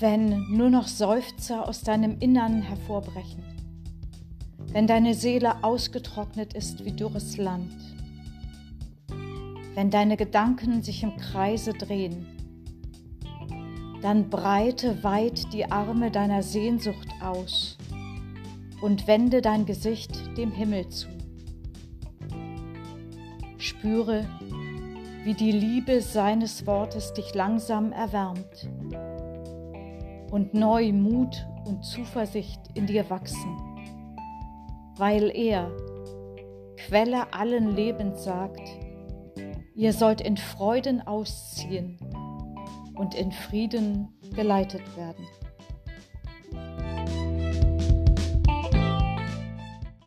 wenn nur noch Seufzer aus deinem Innern hervorbrechen, wenn deine Seele ausgetrocknet ist wie dürres Land, wenn deine Gedanken sich im Kreise drehen, dann breite weit die Arme deiner Sehnsucht aus und wende dein Gesicht dem Himmel zu. Spüre, wie die Liebe seines Wortes dich langsam erwärmt und neu Mut und Zuversicht in dir wachsen, weil er, Quelle allen Lebens, sagt, ihr sollt in Freuden ausziehen und in Frieden geleitet werden.